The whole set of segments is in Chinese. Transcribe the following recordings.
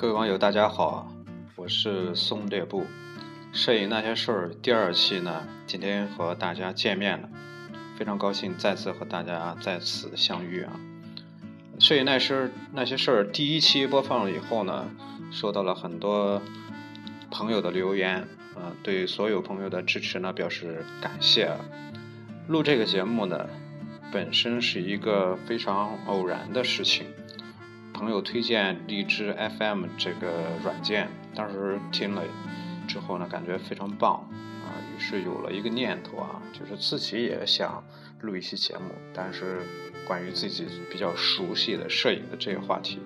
各位网友，大家好，我是松烈布。摄影那些事儿第二期呢，今天和大家见面了，非常高兴再次和大家再次相遇啊。摄影那些那些事儿第一期播放了以后呢，收到了很多朋友的留言啊，对所有朋友的支持呢表示感谢啊。录这个节目呢，本身是一个非常偶然的事情。朋友推荐荔枝 FM 这个软件，当时听了之后呢，感觉非常棒啊，于是有了一个念头啊，就是自己也想录一期节目，但是关于自己比较熟悉的摄影的这个话题，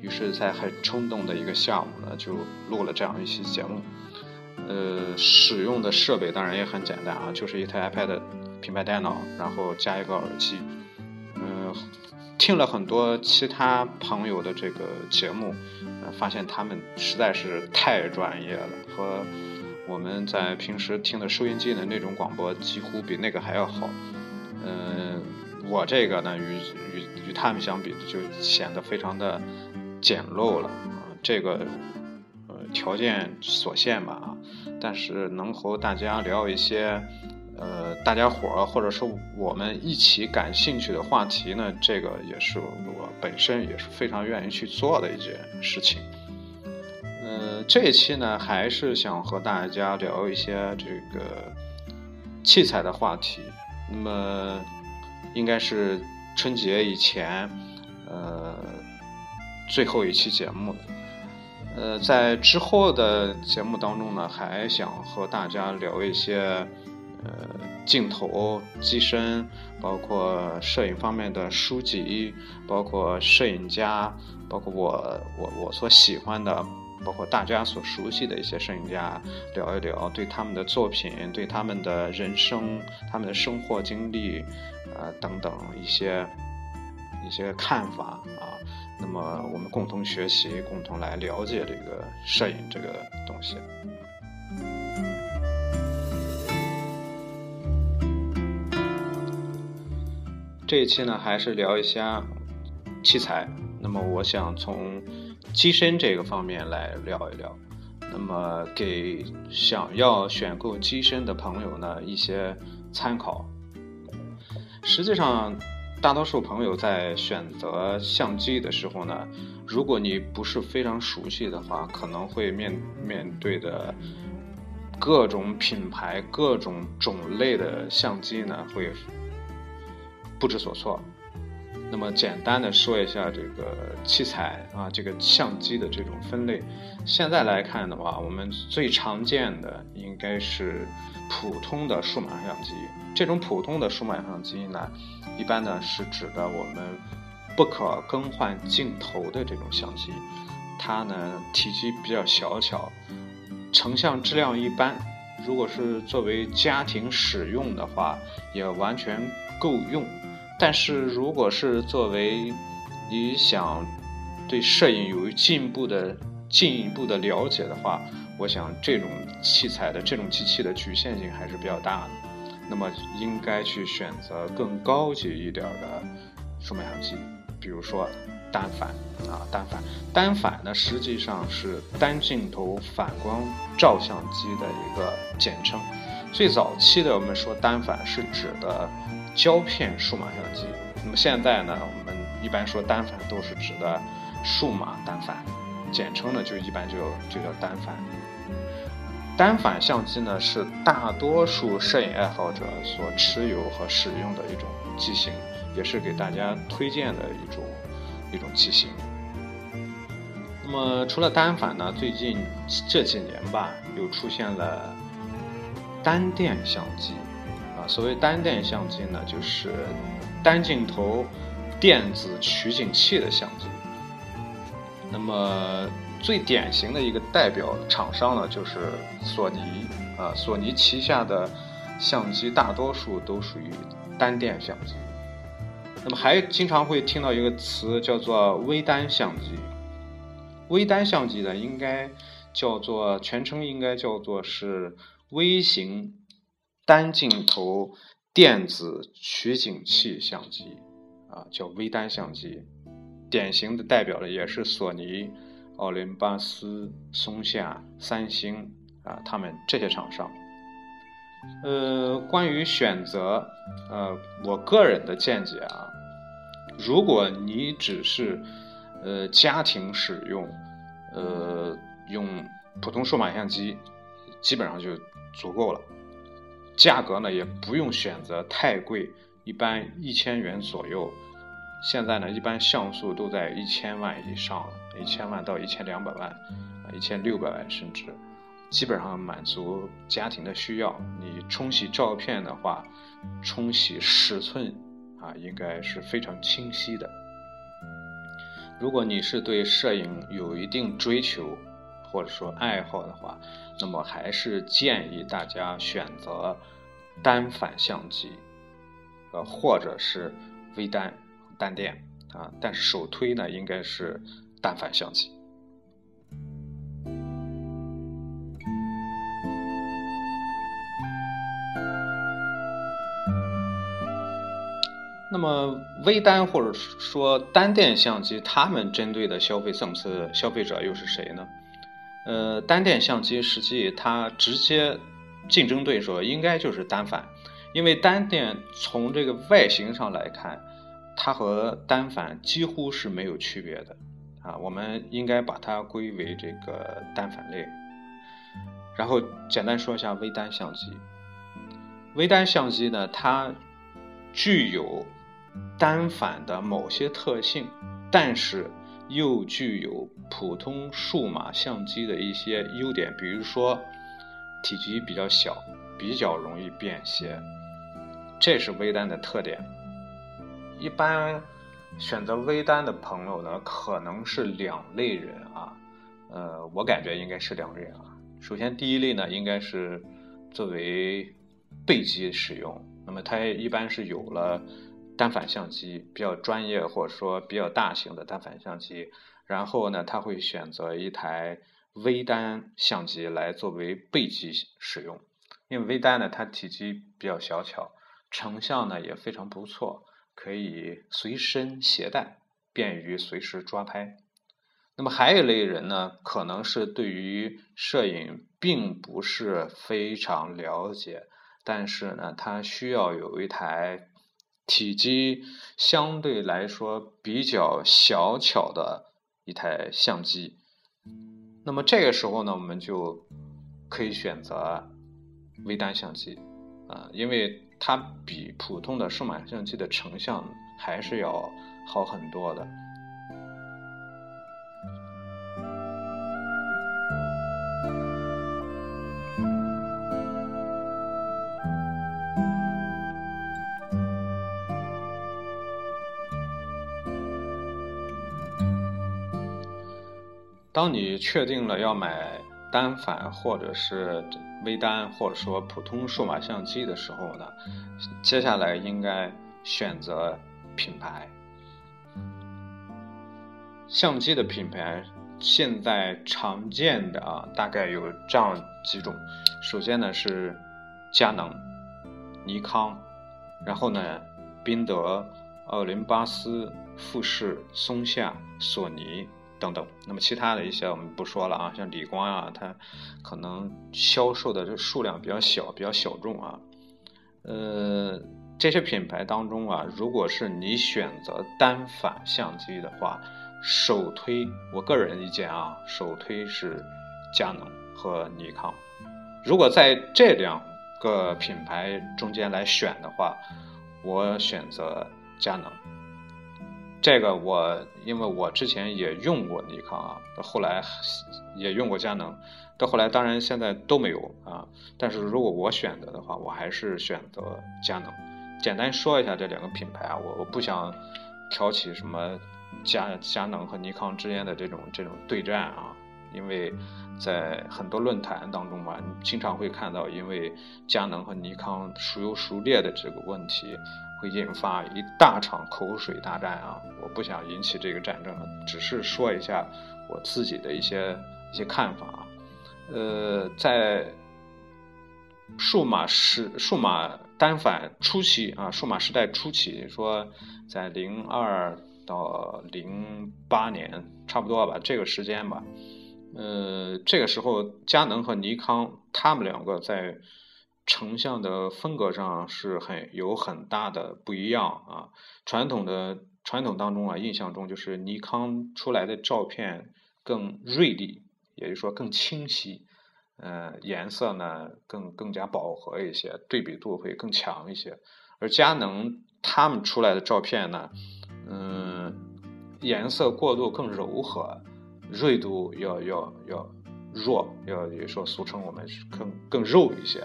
于是，在很冲动的一个下午呢，就录了这样一期节目。呃，使用的设备当然也很简单啊，就是一台 iPad 平板电脑，然后加一个耳机，嗯。听了很多其他朋友的这个节目，呃，发现他们实在是太专业了，和我们在平时听的收音机的那种广播几乎比那个还要好。嗯，我这个呢，与与与他们相比，就显得非常的简陋了啊。这个呃条件所限吧啊，但是能和大家聊一些。呃，大家伙儿或者是我们一起感兴趣的话题呢，这个也是我本身也是非常愿意去做的一件事情。呃，这一期呢，还是想和大家聊一些这个器材的话题。那么，应该是春节以前，呃，最后一期节目了。呃，在之后的节目当中呢，还想和大家聊一些。呃，镜头、机身，包括摄影方面的书籍，包括摄影家，包括我我我所喜欢的，包括大家所熟悉的一些摄影家，聊一聊对他们的作品、对他们的人生、他们的生活经历，呃等等一些一些看法啊。那么我们共同学习，共同来了解这个摄影这个东西。这一期呢，还是聊一下器材。那么，我想从机身这个方面来聊一聊。那么，给想要选购机身的朋友呢，一些参考。实际上，大多数朋友在选择相机的时候呢，如果你不是非常熟悉的话，可能会面面对的各种品牌、各种种类的相机呢，会。不知所措。那么简单的说一下这个器材啊，这个相机的这种分类。现在来看的话，我们最常见的应该是普通的数码相机。这种普通的数码相机呢，一般呢是指的我们不可更换镜头的这种相机。它呢体积比较小巧，成像质量一般。如果是作为家庭使用的话，也完全够用。但是，如果是作为你想对摄影有进一步的进一步的了解的话，我想这种器材的这种机器的局限性还是比较大的。那么，应该去选择更高级一点的数码相机，比如说单反啊，单反。单反呢，实际上是单镜头反光照相机的一个简称。最早期的我们说单反是指的。胶片数码相机，那么现在呢，我们一般说单反都是指的数码单反，简称呢就一般就就叫单反。单反相机呢是大多数摄影爱好者所持有和使用的一种机型，也是给大家推荐的一种一种机型。那么除了单反呢，最近这几年吧，又出现了单电相机。所谓单电相机呢，就是单镜头电子取景器的相机。那么最典型的一个代表厂商呢，就是索尼啊。索尼旗下的相机大多数都属于单电相机。那么还经常会听到一个词叫做微单相机。微单相机呢，应该叫做全称应该叫做是微型。单镜头电子取景器相机，啊，叫微单相机，典型的代表的也是索尼、奥林巴斯、松下、三星啊，他们这些厂商。呃，关于选择，呃，我个人的见解啊，如果你只是呃家庭使用，呃，用普通数码相机，基本上就足够了。价格呢也不用选择太贵，一般一千元左右。现在呢，一般像素都在一千万以上，一千万到一千两百万，啊，一千六百万甚至，基本上满足家庭的需要。你冲洗照片的话，冲洗尺寸啊，应该是非常清晰的。如果你是对摄影有一定追求或者说爱好的话，那么还是建议大家选择单反相机，呃，或者是微单。单电啊，但是首推呢应该是单反相机。那么微单或者说单电相机，他们针对的消费层次消费者又是谁呢？呃，单电相机实际它直接竞争对手应该就是单反，因为单电从这个外形上来看。它和单反几乎是没有区别的，啊，我们应该把它归为这个单反类。然后简单说一下微单相机。微单相机呢，它具有单反的某些特性，但是又具有普通数码相机的一些优点，比如说体积比较小，比较容易便携，这是微单的特点。一般选择微单的朋友呢，可能是两类人啊，呃，我感觉应该是两类啊。首先，第一类呢，应该是作为备机使用，那么它一般是有了单反相机，比较专业或者说比较大型的单反相机，然后呢，他会选择一台微单相机来作为备机使用，因为微单呢，它体积比较小巧，成像呢也非常不错。可以随身携带，便于随时抓拍。那么还有一类人呢，可能是对于摄影并不是非常了解，但是呢，他需要有一台体积相对来说比较小巧的一台相机。那么这个时候呢，我们就可以选择微单相机啊，因为。它比普通的数码相机的成像还是要好很多的。当你确定了要买单反或者是微单，或者说普通数码相机的时候呢，接下来应该选择品牌。相机的品牌现在常见的啊，大概有这样几种。首先呢是佳能、尼康，然后呢宾得、奥林巴斯、富士、松下、索尼。等等，那么其他的一些我们不说了啊，像理光啊，它可能销售的这数量比较小，比较小众啊。呃，这些品牌当中啊，如果是你选择单反相机的话，首推我个人意见啊，首推是佳能和尼康。如果在这两个品牌中间来选的话，我选择佳能。这个我因为我之前也用过尼康啊，到后来也用过佳能，到后来当然现在都没有啊。但是如果我选择的话，我还是选择佳能。简单说一下这两个品牌啊，我我不想挑起什么佳佳能和尼康之间的这种这种对战啊，因为在很多论坛当中嘛，经常会看到因为佳能和尼康孰优孰劣的这个问题。会引发一大场口水大战啊！我不想引起这个战争了，只是说一下我自己的一些一些看法啊。呃，在数码时数码单反初期啊，数码时代初期，说在零二到零八年，差不多吧，这个时间吧。呃，这个时候佳能和尼康他们两个在成像的风格上是很有很大的不一样啊。传统的传统当中啊，印象中就是尼康出来的照片更锐利，也就是说更清晰，呃，颜色呢更更加饱和一些，对比度会更强一些。而佳能他们出来的照片呢，嗯，颜色过渡更柔和。锐度要要要弱，要也说俗称我们更更肉一些，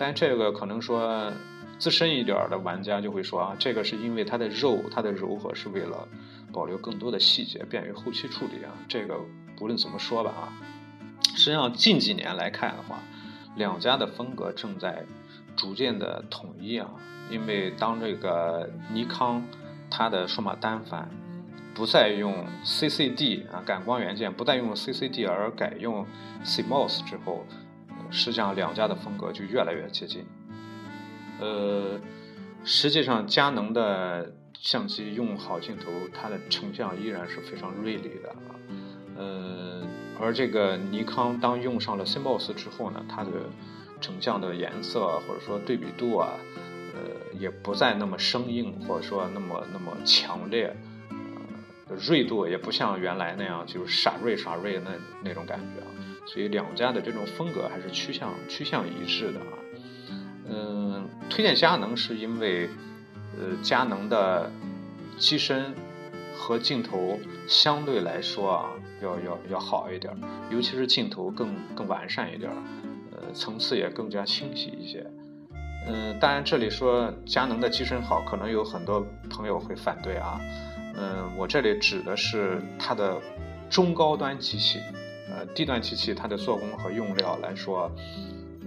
但这个可能说资深一点的玩家就会说啊，这个是因为它的肉它的柔和是为了保留更多的细节，便于后期处理啊。这个不论怎么说吧啊，实际上近几年来看的话，两家的风格正在逐渐的统一啊，因为当这个尼康它的数码单反。不再用 CCD 啊感光元件，不再用 CCD 而改用 CMOS 之后，实际上两家的风格就越来越接近。呃，实际上佳能的相机用好镜头，它的成像依然是非常锐利的啊。呃，而这个尼康当用上了 CMOS 之后呢，它的成像的颜色或者说对比度啊，呃，也不再那么生硬或者说那么那么强烈。锐度也不像原来那样，就是傻锐傻锐那那种感觉啊，所以两家的这种风格还是趋向趋向一致的啊。嗯，推荐佳能是因为，呃，佳能的机身和镜头相对来说啊，要要要好一点，尤其是镜头更更完善一点，呃，层次也更加清晰一些。嗯，当然这里说佳能的机身好，可能有很多朋友会反对啊。嗯，我这里指的是它的中高端机器，呃，低端机器它的做工和用料来说，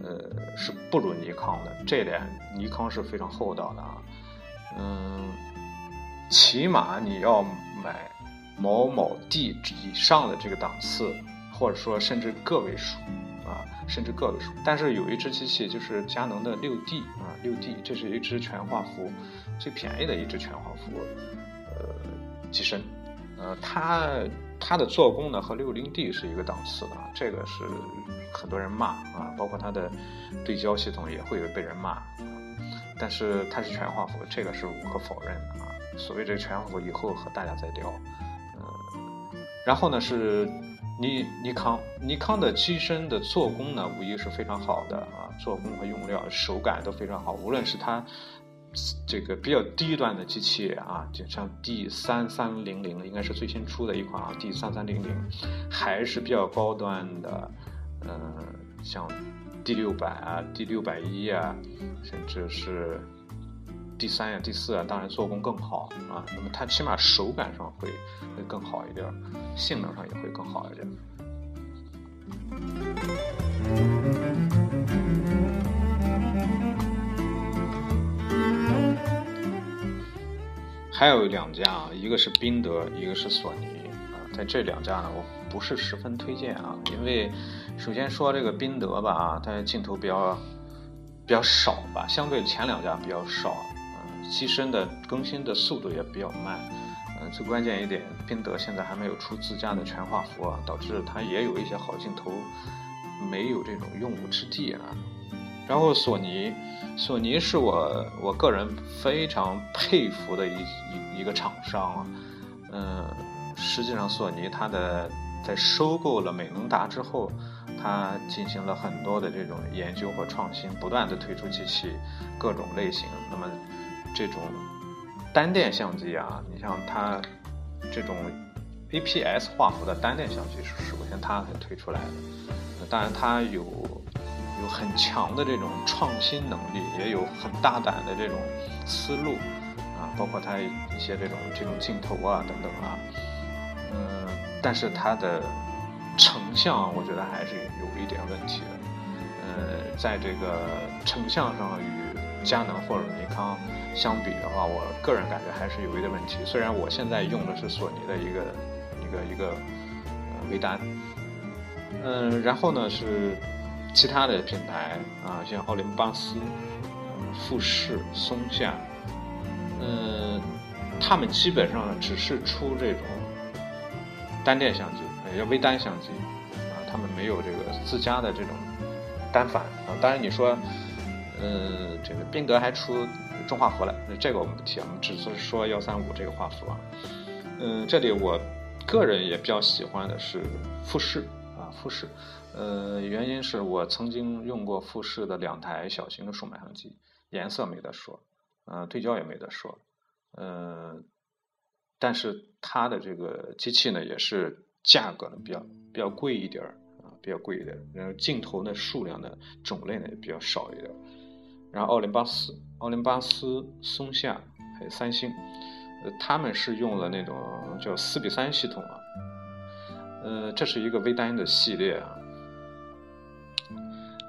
呃，是不如尼康的。这点尼康是非常厚道的啊。嗯，起码你要买某某 D 以上的这个档次，或者说甚至个位数啊，甚至个位数。但是有一只机器就是佳能的六 D 啊，六 D，这是一只全画幅最便宜的一只全画幅。呃机身，呃，它它的做工呢和六零 D 是一个档次的，这个是很多人骂啊，包括它的对焦系统也会被人骂，但是它是全画幅，这个是无可否认的啊。所谓这个全画幅，以后和大家再聊。嗯，然后呢是尼尼康，尼康的机身的做工呢，无疑是非常好的啊，做工和用料手感都非常好，无论是它。这个比较低端的机器啊，就像 D 三三零零，应该是最新出的一款啊。D 三三零零还是比较高端的，嗯，像 D 六百啊、D 六百一啊，甚至是 D 三呀、D 四啊，当然做工更好啊。那么它起码手感上会会更好一点，性能上也会更好一点。还有两家啊，一个是宾得，一个是索尼啊。在这两家呢，我不是十分推荐啊，因为首先说这个宾得吧啊，它镜头比较比较少吧，相对前两家比较少，嗯，机身的更新的速度也比较慢，嗯，最关键一点，宾得现在还没有出自家的全画幅啊，导致它也有一些好镜头没有这种用武之地啊。然后索尼，索尼是我我个人非常佩服的一一一个厂商啊，嗯，实际上索尼它的在收购了美能达之后，它进行了很多的这种研究和创新，不断的推出机器各种类型。那么这种单电相机啊，你像它这种 APS 画幅的单电相机是首先它推出来的，当然它有。有很强的这种创新能力，也有很大胆的这种思路啊，包括它一些这种这种镜头啊等等啊，嗯，但是它的成像我觉得还是有一点问题的，呃，在这个成像上与佳能或者尼康相比的话，我个人感觉还是有一点问题。虽然我现在用的是索尼的一个一个一个微单，嗯，然后呢是。其他的品牌啊，像奥林巴斯、富士、松下，嗯，他们基本上只是出这种单电相机，也叫微单相机啊，他们没有这个自家的这种单反啊。当然你说，呃，这个宾得还出中画幅了，那这个我们不提，我们只是说幺三五这个画幅啊。嗯，这里我个人也比较喜欢的是富士，富士。呃，原因是我曾经用过富士的两台小型的数码相机，颜色没得说，呃，对焦也没得说，呃，但是它的这个机器呢，也是价格呢比较比较贵一点儿啊，比较贵一点，然后镜头的数量的种类呢也比较少一点。然后奥林巴斯、奥林巴斯、松下还有三星，呃，他们是用了那种叫四比三系统啊，呃，这是一个微单的系列啊。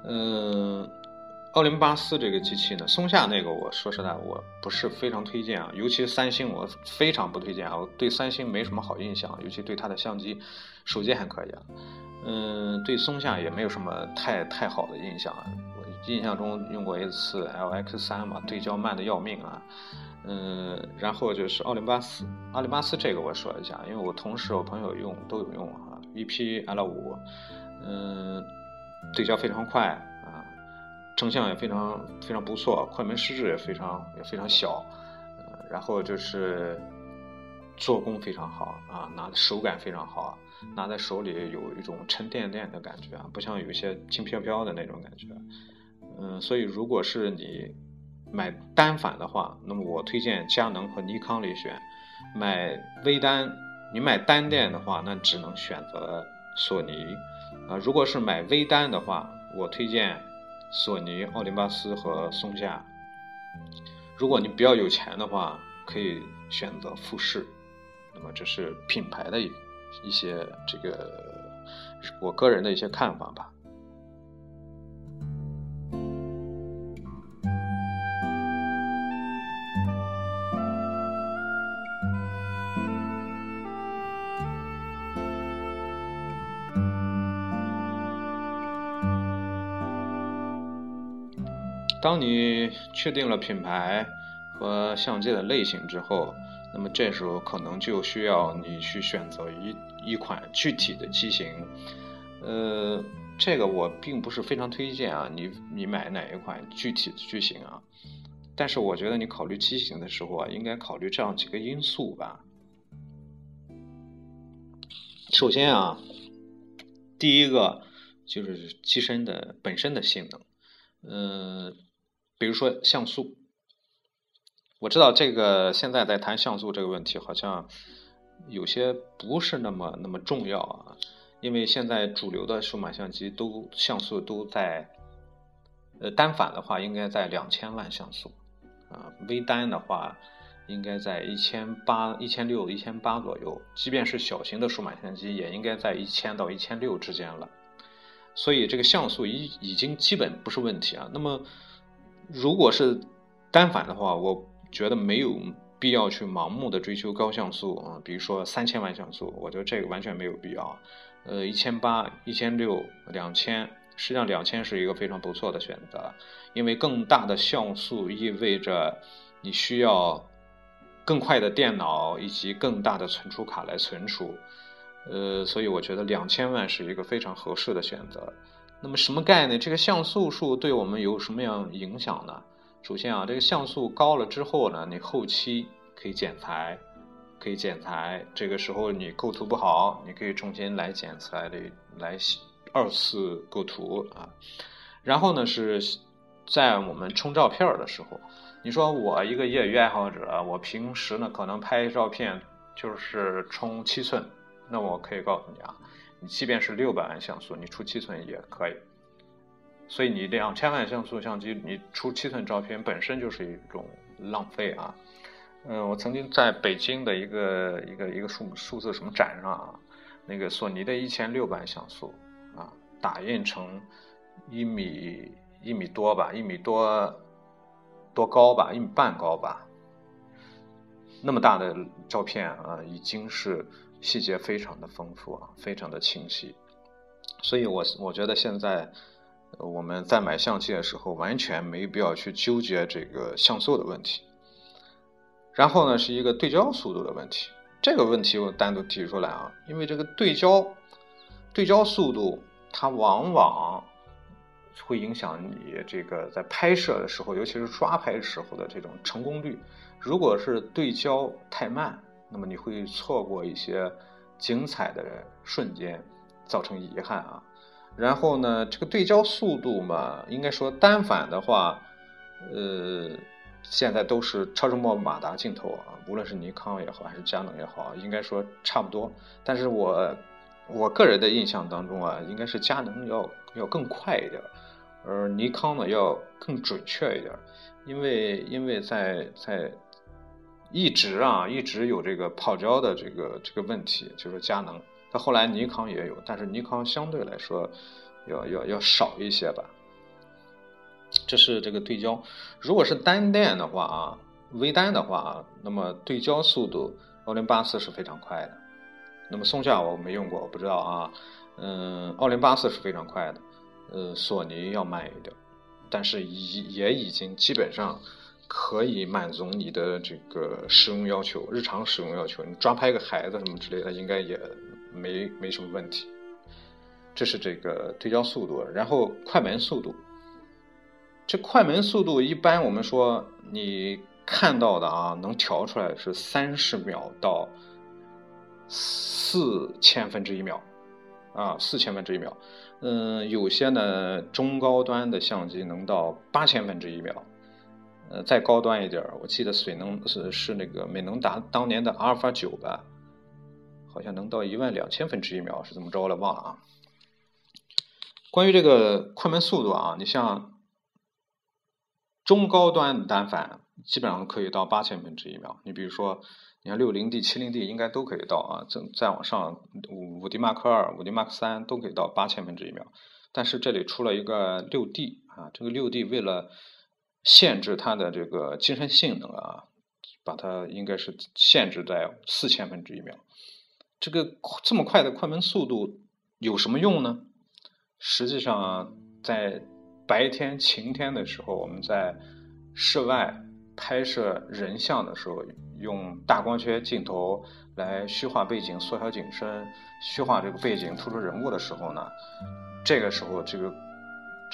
嗯，奥林巴斯这个机器呢，松下那个，我说实在，我不是非常推荐啊。尤其三星，我非常不推荐啊。我对三星没什么好印象，尤其对它的相机、手机还可以啊。嗯，对松下也没有什么太太好的印象啊。我印象中用过一次 LX 三嘛，对焦慢的要命啊。嗯，然后就是奥林巴斯，奥林巴斯这个我说一下，因为我同事、我朋友用都有用啊。EP L 五，嗯。对焦非常快啊，成像也非常非常不错，快门失质也非常也非常小，呃，然后就是做工非常好啊，拿手感非常好，拿在手里有一种沉甸甸的感觉啊，不像有一些轻飘飘的那种感觉，嗯，所以如果是你买单反的话，那么我推荐佳能和尼康里选；买微单，你买单电的话，那只能选择索尼。啊，如果是买微单的话，我推荐索尼、奥林巴斯和松下。如果你比较有钱的话，可以选择富士。那么这是品牌的一一些这个我个人的一些看法吧。当你确定了品牌和相机的类型之后，那么这时候可能就需要你去选择一一款具体的机型。呃，这个我并不是非常推荐啊，你你买哪一款具体的机型啊？但是我觉得你考虑机型的时候啊，应该考虑这样几个因素吧。首先啊，第一个就是机身的本身的性能，嗯。比如说像素，我知道这个现在在谈像素这个问题，好像有些不是那么那么重要啊。因为现在主流的数码相机都像素都在，呃，单反的话应该在两千万像素，啊，微单的话应该在一千八、一千六、一千八左右。即便是小型的数码相机，也应该在一千到一千六之间了。所以这个像素已已经基本不是问题啊。那么如果是单反的话，我觉得没有必要去盲目的追求高像素啊，比如说三千万像素，我觉得这个完全没有必要。呃，一千八、一千六、两千，实际上两千是一个非常不错的选择，因为更大的像素意味着你需要更快的电脑以及更大的存储卡来存储，呃，所以我觉得两千万是一个非常合适的选择。那么什么概念？这个像素数对我们有什么样影响呢？首先啊，这个像素高了之后呢，你后期可以剪裁，可以剪裁。这个时候你构图不好，你可以重新来剪裁的，来二次构图啊。然后呢，是在我们冲照片的时候，你说我一个业余爱好者，我平时呢可能拍照片就是冲七寸，那我可以告诉你啊。你即便是六百万像素，你出七寸也可以。所以你两千万像素相机，你出七寸照片本身就是一种浪费啊。嗯，我曾经在北京的一个一个一个数数字什么展上啊，那个索尼的一千六百像素啊，打印成一米一米多吧，一米多多高吧，一米半高吧，那么大的照片啊，已经是。细节非常的丰富啊，非常的清晰，所以我我觉得现在我们在买相机的时候，完全没必要去纠结这个像素的问题。然后呢是一个对焦速度的问题，这个问题我单独提出来啊，因为这个对焦对焦速度它往往会影响你这个在拍摄的时候，尤其是抓拍时候的这种成功率。如果是对焦太慢，那么你会错过一些精彩的瞬间，造成遗憾啊。然后呢，这个对焦速度嘛，应该说单反的话，呃，现在都是超声波马达镜头啊，无论是尼康也好，还是佳能也好，应该说差不多。但是我我个人的印象当中啊，应该是佳能要要更快一点，而尼康呢要更准确一点，因为因为在在。一直啊，一直有这个泡胶的这个这个问题，就是佳能。它后来尼康也有，但是尼康相对来说要要要少一些吧。这是这个对焦。如果是单电的话啊，微单的话啊，那么对焦速度奥林巴斯是非常快的。那么松下我没用过，我不知道啊。嗯，奥林巴斯是非常快的。呃，索尼要慢一点，但是已也已经基本上。可以满足你的这个使用要求，日常使用要求。你抓拍个孩子什么之类的，应该也没没什么问题。这是这个对焦速度，然后快门速度。这快门速度一般我们说你看到的啊，能调出来是三十秒到四千分之一秒啊，四千分之一秒。嗯，有些呢中高端的相机能到八千分之一秒。呃，再高端一点我记得水能是是那个美能达当年的阿尔法九吧，好像能到一万两千分之一秒，是怎么着了？忘了啊。关于这个快门速度啊，你像中高端单反，基本上可以到八千分之一秒。你比如说，你看六零 D、七零 D 应该都可以到啊。再再往上，五五 D Mark 二、五 D Mark 三都可以到八千分之一秒。但是这里出了一个六 D 啊，这个六 D 为了限制它的这个精神性能啊，把它应该是限制在四千分之一秒。这个这么快的快门速度有什么用呢？实际上，在白天晴天的时候，我们在室外拍摄人像的时候，用大光圈镜头来虚化背景、缩小景深、虚化这个背景、突出人物的时候呢，这个时候这个。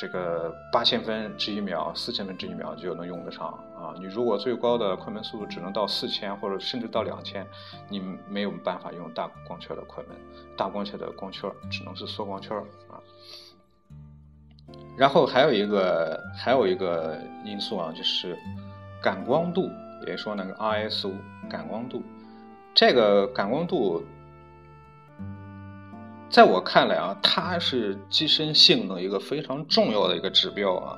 这个八千分之一秒、四千分之一秒就能用得上啊！你如果最高的快门速度只能到四千，或者甚至到两千，你没有办法用大光圈的快门，大光圈的光圈只能是缩光圈啊。然后还有一个还有一个因素啊，就是感光度，也说那个 ISO 感光度，这个感光度。在我看来啊，它是机身性能一个非常重要的一个指标啊。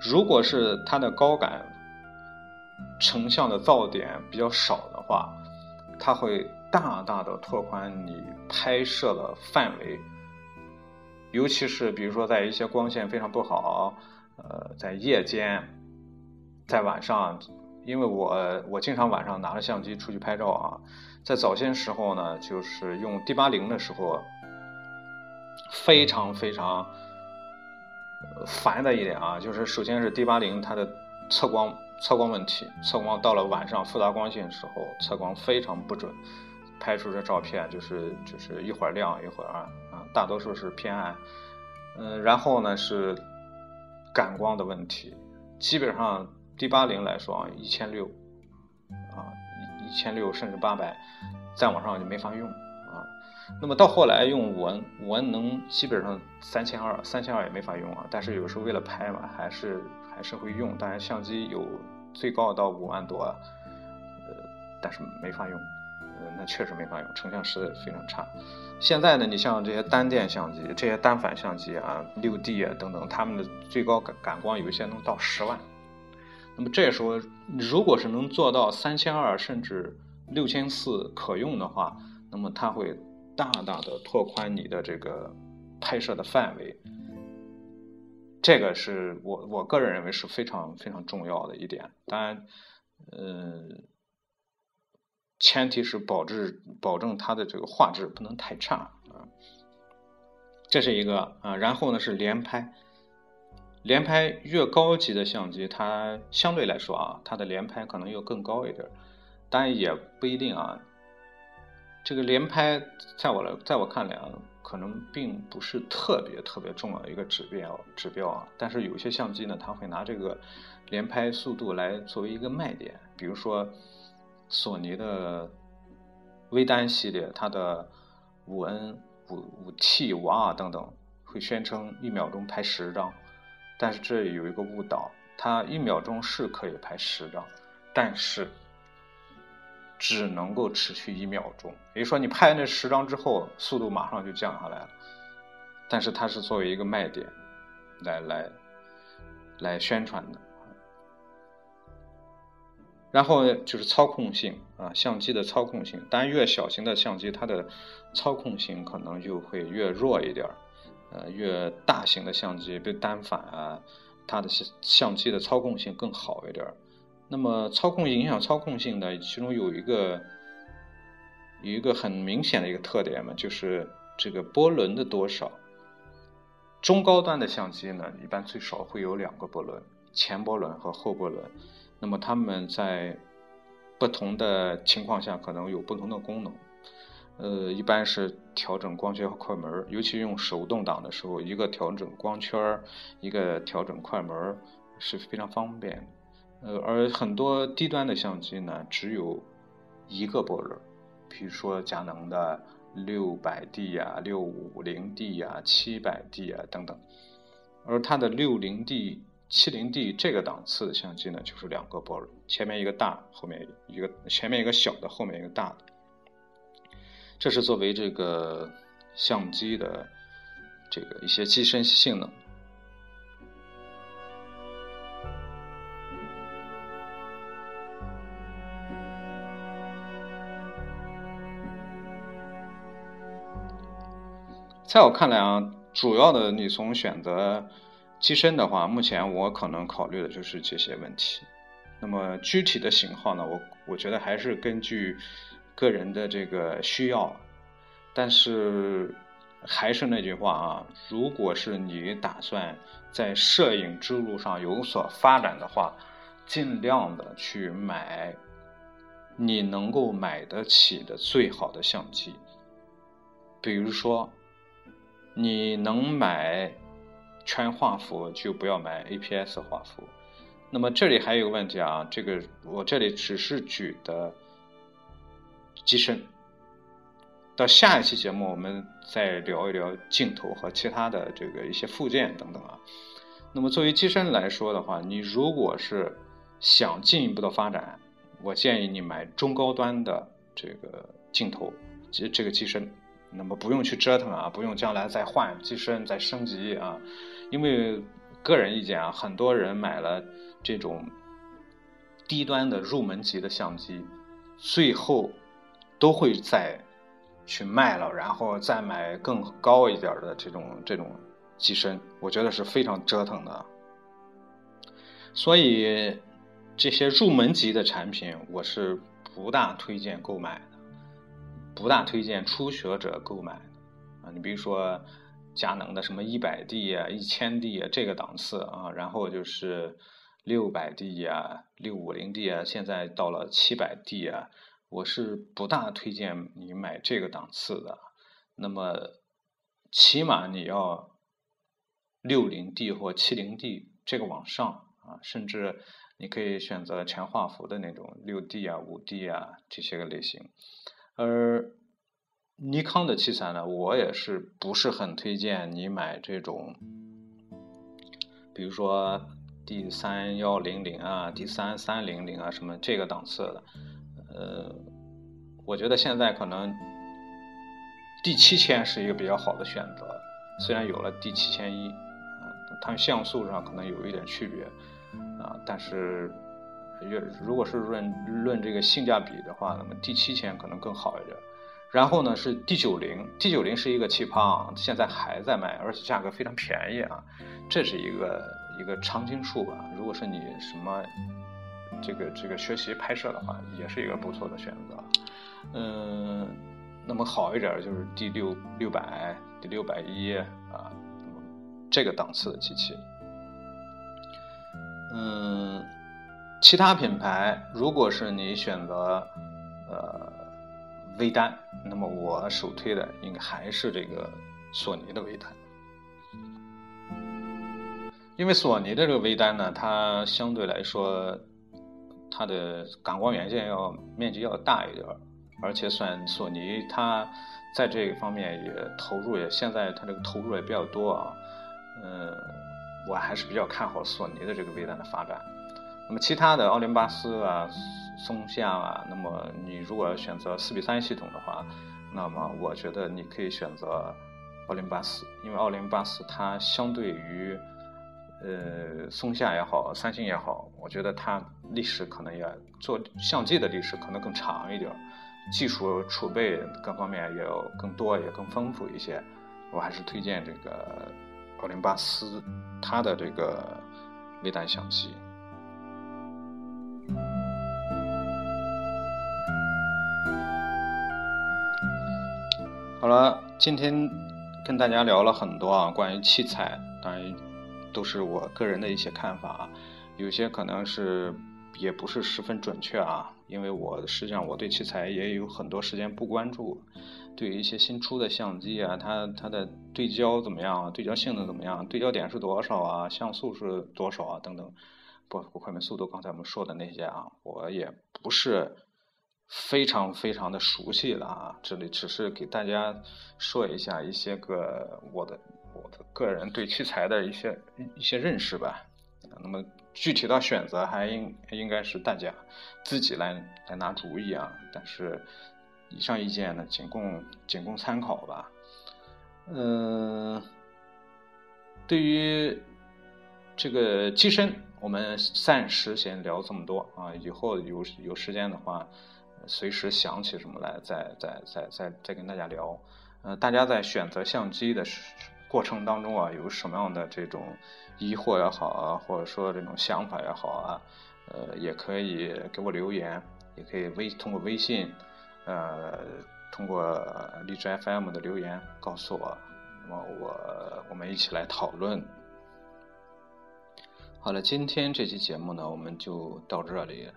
如果是它的高感成像的噪点比较少的话，它会大大的拓宽你拍摄的范围。尤其是比如说在一些光线非常不好，呃，在夜间，在晚上，因为我我经常晚上拿着相机出去拍照啊，在早些时候呢，就是用 D 八零的时候。非常非常烦的一点啊，就是首先是 D 八零它的测光测光问题，测光到了晚上复杂光线时候，测光非常不准，拍出的照片就是就是一会儿亮一会儿暗啊，大多数是偏暗。嗯，然后呢是感光的问题，基本上 D 八零来说啊，一千六啊一千六甚至八百，再往上就没法用。那么到后来用五 N，五 N 能基本上三千二，三千二也没法用啊。但是有时候为了拍嘛，还是还是会用。当然相机有最高到五万多，呃，但是没法用，呃，那确实没法用，成像实在非常差。现在呢，你像这些单电相机、这些单反相机啊，六 D 啊等等，他们的最高感感光有一些能到十万。那么这时候，如果是能做到三千二甚至六千四可用的话，那么它会。大大的拓宽你的这个拍摄的范围，这个是我我个人认为是非常非常重要的一点。当然，嗯，前提是保质保证它的这个画质不能太差啊。这是一个啊，然后呢是连拍，连拍越高级的相机，它相对来说啊，它的连拍可能又更高一点。但也不一定啊。这个连拍，在我来，在我看来啊，可能并不是特别特别重要的一个指标指标啊。但是有些相机呢，它会拿这个连拍速度来作为一个卖点，比如说索尼的微单系列，它的五 N、五五 T、五 R 等等，会宣称一秒钟拍十张，但是这有一个误导，它一秒钟是可以拍十张，但是。只能够持续一秒钟，也就是说，你拍那十张之后，速度马上就降下来了。但是它是作为一个卖点，来来来宣传的。然后就是操控性啊，相机的操控性。当然，越小型的相机，它的操控性可能就会越弱一点儿。呃，越大型的相机，比如单反啊，它的相相机的操控性更好一点儿。那么操控影响操控性的，其中有一个有一个很明显的一个特点嘛，就是这个波轮的多少。中高端的相机呢，一般最少会有两个波轮，前波轮和后波轮。那么它们在不同的情况下可能有不同的功能。呃，一般是调整光圈和快门，尤其用手动挡的时候，一个调整光圈，一个调整快门是非常方便的。呃，而很多低端的相机呢，只有一个波轮，比如说佳能的六百 D 呀、六五零 D 呀、七百 D 啊等等，而它的六零 D、七零 D 这个档次的相机呢，就是两个波轮，前面一个大，后面一个前面一个小的，后面一个大的。这是作为这个相机的这个一些机身性能。在我看来啊，主要的你从选择机身的话，目前我可能考虑的就是这些问题。那么具体的型号呢，我我觉得还是根据个人的这个需要。但是还是那句话啊，如果是你打算在摄影之路上有所发展的话，尽量的去买你能够买得起的最好的相机，比如说。你能买全画幅就不要买 APS 画幅。那么这里还有个问题啊，这个我这里只是举的机身。到下一期节目我们再聊一聊镜头和其他的这个一些附件等等啊。那么作为机身来说的话，你如果是想进一步的发展，我建议你买中高端的这个镜头，这这个机身。那么不用去折腾啊，不用将来再换机身再升级啊，因为个人意见啊，很多人买了这种低端的入门级的相机，最后都会再去卖了，然后再买更高一点的这种这种机身，我觉得是非常折腾的。所以这些入门级的产品，我是不大推荐购买。不大推荐初学者购买啊，你比如说佳能的什么一百 D 啊、一千 D 啊这个档次啊，然后就是六百 D 啊、六五零 D 啊，现在到了七百 D 啊，我是不大推荐你买这个档次的。那么起码你要六零 D 或七零 D 这个往上啊，甚至你可以选择全画幅的那种六 D 啊、五 D 啊这些个类型。而尼康的器材呢，我也是不是很推荐你买这种，比如说 D 三幺零零啊、D 三三零零啊什么这个档次的。呃，我觉得现在可能 D 七千是一个比较好的选择，虽然有了 D 七千一，它像素上可能有一点区别，啊，但是。越如果是论论这个性价比的话，那么 D 七千可能更好一点。然后呢是 D 九零，D 九零是一个奇葩啊，现在还在卖，而且价格非常便宜啊。这是一个一个常青树吧。如果是你什么这个这个学习拍摄的话，也是一个不错的选择。嗯，那么好一点就是 D 六六百、D 六百一啊，这个档次的机器。嗯。其他品牌，如果是你选择呃微单，那么我首推的应该还是这个索尼的微单。因为索尼的这个微单呢，它相对来说，它的感光元件要面积要大一点而且算索尼它在这方面也投入也现在它这个投入也比较多啊，嗯，我还是比较看好索尼的这个微单的发展。那么其他的奥林巴斯啊、松下啊，那么你如果要选择四比三系统的话，那么我觉得你可以选择奥林巴斯，因为奥林巴斯它相对于。呃，松下也好，三星也好，我觉得它历史可能也做相机的历史可能更长一点，技术储备各方面也有更多也更丰富一些。我还是推荐这个奥林巴斯它的这个微单相机。好了，今天跟大家聊了很多啊，关于器材，当然。都是我个人的一些看法啊，有些可能是也不是十分准确啊，因为我实际上我对器材也有很多时间不关注，对于一些新出的相机啊，它它的对焦怎么样，对焦性能怎么样，对焦点是多少啊，像素是多少啊等等，包括快门速度，刚才我们说的那些啊，我也不是非常非常的熟悉了啊，这里只是给大家说一下一些个我的。我的个人对器材的一些一些认识吧，那么具体的选择还应应该是大家自己来来拿主意啊。但是以上意见呢，仅供仅供参考吧。嗯，对于这个机身，我们暂时先聊这么多啊。以后有有时间的话，随时想起什么来，再再再再再跟大家聊。呃，大家在选择相机的。过程当中啊，有什么样的这种疑惑也好啊，或者说这种想法也好啊，呃，也可以给我留言，也可以微通过微信，呃，通过荔枝 FM 的留言告诉我，那么我我们一起来讨论。好了，今天这期节目呢，我们就到这里，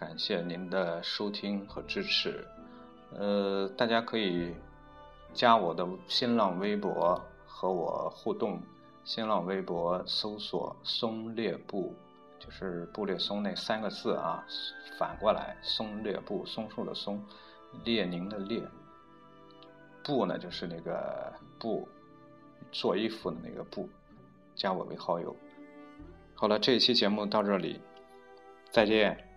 感谢您的收听和支持，呃，大家可以加我的新浪微博。和我互动，新浪微博搜索“松列布”，就是布列松那三个字啊，反过来“松列布”，松树的松，列宁的列，布呢就是那个布，做衣服的那个布，加我为好友。好了，这一期节目到这里，再见。